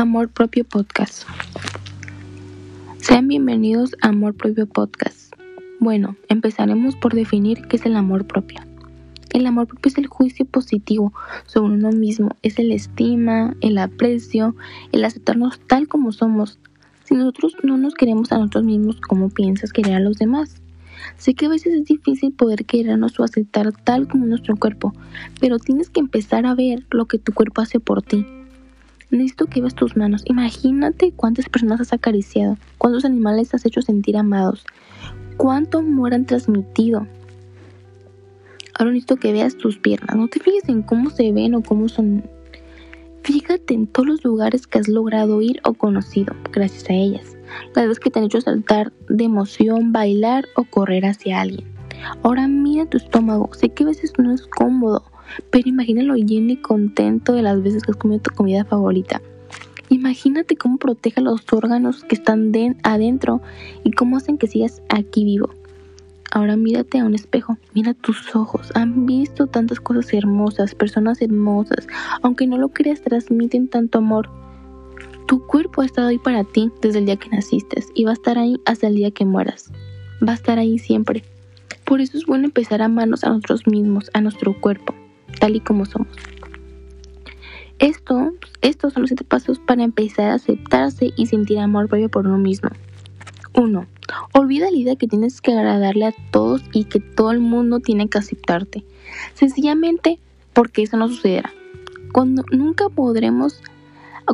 Amor Propio Podcast. Sean bienvenidos a Amor Propio Podcast. Bueno, empezaremos por definir qué es el amor propio. El amor propio es el juicio positivo sobre uno mismo, es el estima, el aprecio, el aceptarnos tal como somos. Si nosotros no nos queremos a nosotros mismos, ¿cómo piensas querer a los demás? Sé que a veces es difícil poder querernos o aceptar tal como nuestro cuerpo, pero tienes que empezar a ver lo que tu cuerpo hace por ti Necesito que veas tus manos. Imagínate cuántas personas has acariciado, cuántos animales has hecho sentir amados, cuánto amor han transmitido. Ahora necesito que veas tus piernas. No te fijes en cómo se ven o cómo son. Fíjate en todos los lugares que has logrado ir o conocido gracias a ellas. Las veces que te han hecho saltar de emoción, bailar o correr hacia alguien. Ahora mira tu estómago. Sé que a veces no es cómodo, pero imagínalo lleno y contento de las veces que has comido tu comida favorita. Imagínate cómo protege los órganos que están adentro y cómo hacen que sigas aquí vivo. Ahora mírate a un espejo, mira tus ojos. Han visto tantas cosas hermosas, personas hermosas. Aunque no lo creas, transmiten tanto amor. Tu cuerpo ha estado ahí para ti desde el día que naciste y va a estar ahí hasta el día que mueras. Va a estar ahí siempre. Por eso es bueno empezar a amarnos a nosotros mismos, a nuestro cuerpo tal y como somos. Esto, estos son los siete pasos para empezar a aceptarse y sentir amor propio por uno mismo. 1. Olvida la idea que tienes que agradarle a todos y que todo el mundo tiene que aceptarte. Sencillamente porque eso no sucederá. Cuando nunca podremos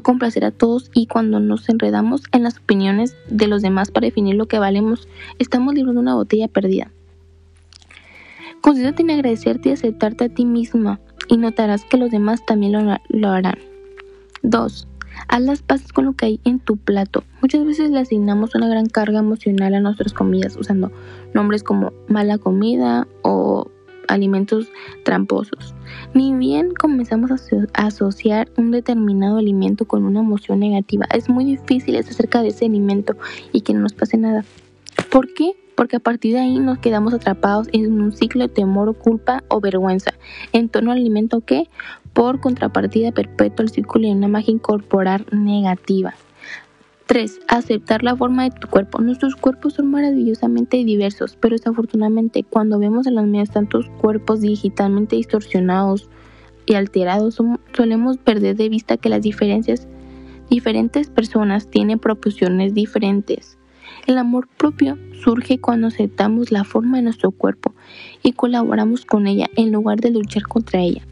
complacer a todos y cuando nos enredamos en las opiniones de los demás para definir lo que valemos, estamos librando una botella perdida. Concéntrate en agradecerte y aceptarte a ti misma y notarás que los demás también lo, harán. 2. Haz las paces con lo que hay en tu plato. Muchas veces le asignamos una gran carga emocional a nuestras comidas usando nombres como mala comida o alimentos tramposos. Ni bien comenzamos a asociar un determinado alimento con una emoción negativa, es muy difícil estar cerca de ese alimento y que no nos pase nada. ¿Por qué? Porque a partir de ahí nos quedamos atrapados en un ciclo de temor o culpa o vergüenza en torno al alimento que, por contrapartida, perpetúa el círculo de una imagen corporal negativa. 3. Aceptar la forma de tu cuerpo. Nuestros cuerpos son maravillosamente diversos, pero desafortunadamente cuando vemos en los medios tantos cuerpos digitalmente distorsionados y alterados, solemos perder de vista que las diferencias diferentes personas tienen proporciones diferentes. El amor propio surge cuando aceptamos la forma de nuestro cuerpo y colaboramos con ella en lugar de luchar contra ella.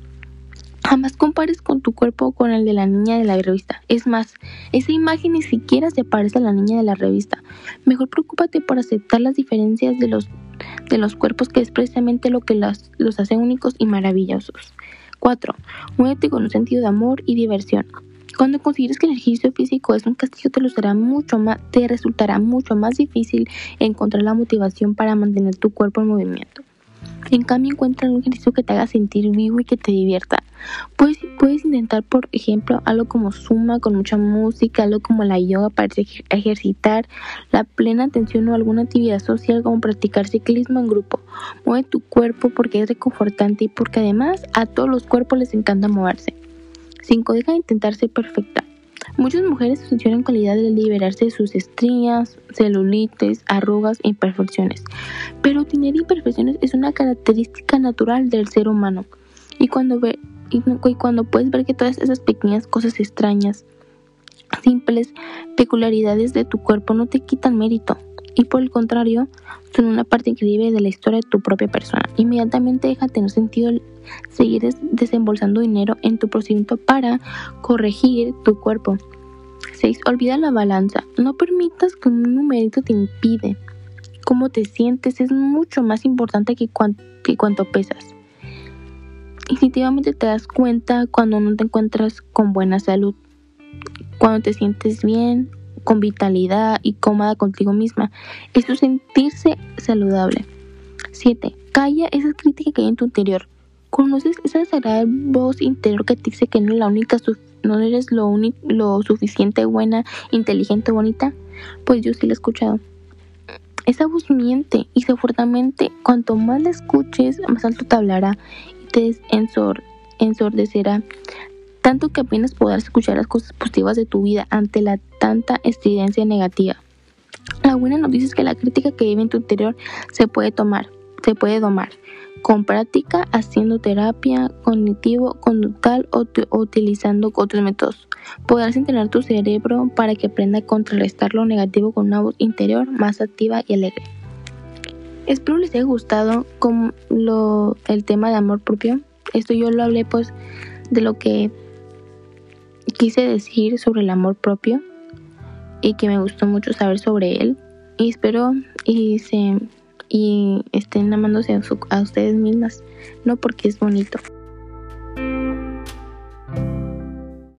Jamás compares con tu cuerpo con el de la niña de la revista. Es más, esa imagen ni siquiera se parece a la niña de la revista. Mejor preocúpate por aceptar las diferencias de los, de los cuerpos, que es precisamente lo que los, los hace únicos y maravillosos. 4. Muévete con un sentido de amor y diversión. Cuando consideres que el ejercicio físico es un castigo, te, lo te resultará mucho más difícil encontrar la motivación para mantener tu cuerpo en movimiento. En cambio, encuentra un ejercicio que te haga sentir vivo y que te divierta. Puedes, puedes intentar, por ejemplo, algo como suma con mucha música, algo como la yoga para ejercitar la plena atención o alguna actividad social como practicar ciclismo en grupo. Mueve tu cuerpo porque es reconfortante y porque además a todos los cuerpos les encanta moverse. 5. Deja de intentar ser perfecta. Muchas mujeres funcionan con la de liberarse de sus estrías, celulites, arrugas e imperfecciones. Pero tener imperfecciones es una característica natural del ser humano. Y cuando, ve, y cuando puedes ver que todas esas pequeñas cosas extrañas, simples peculiaridades de tu cuerpo no te quitan mérito, y por el contrario, son una parte increíble de la historia de tu propia persona. Inmediatamente deja tener sentido seguir desembolsando dinero en tu procedimiento para corregir tu cuerpo. 6. Olvida la balanza. No permitas que un numerito te impide. Cómo te sientes es mucho más importante que, que cuánto pesas. Instintivamente te das cuenta cuando no te encuentras con buena salud, cuando te sientes bien con vitalidad y cómoda contigo misma. Es sentirse saludable. 7. Calla esa crítica que hay en tu interior. ¿Conoces esa desagradable voz interior que te dice que no, es la única no eres lo, lo suficiente buena, inteligente, bonita? Pues yo sí la he escuchado. Esa voz miente y fuertemente cuanto más la escuches, más alto te hablará y te ensor ensordecerá tanto que apenas podrás escuchar las cosas positivas de tu vida ante la tanta estridencia negativa. La buena noticia es que la crítica que vive en tu interior se puede tomar, se puede domar con práctica, haciendo terapia cognitivo, conductal o, utilizando otros métodos. Podrás entrenar tu cerebro para que aprenda a contrarrestar lo negativo con una voz interior más activa y alegre. Espero les haya gustado lo, el tema de amor propio. Esto yo lo hablé pues de lo que quise decir sobre el amor propio y que me gustó mucho saber sobre él. Y espero y se y estén amándose a, a ustedes mismas, no porque es bonito.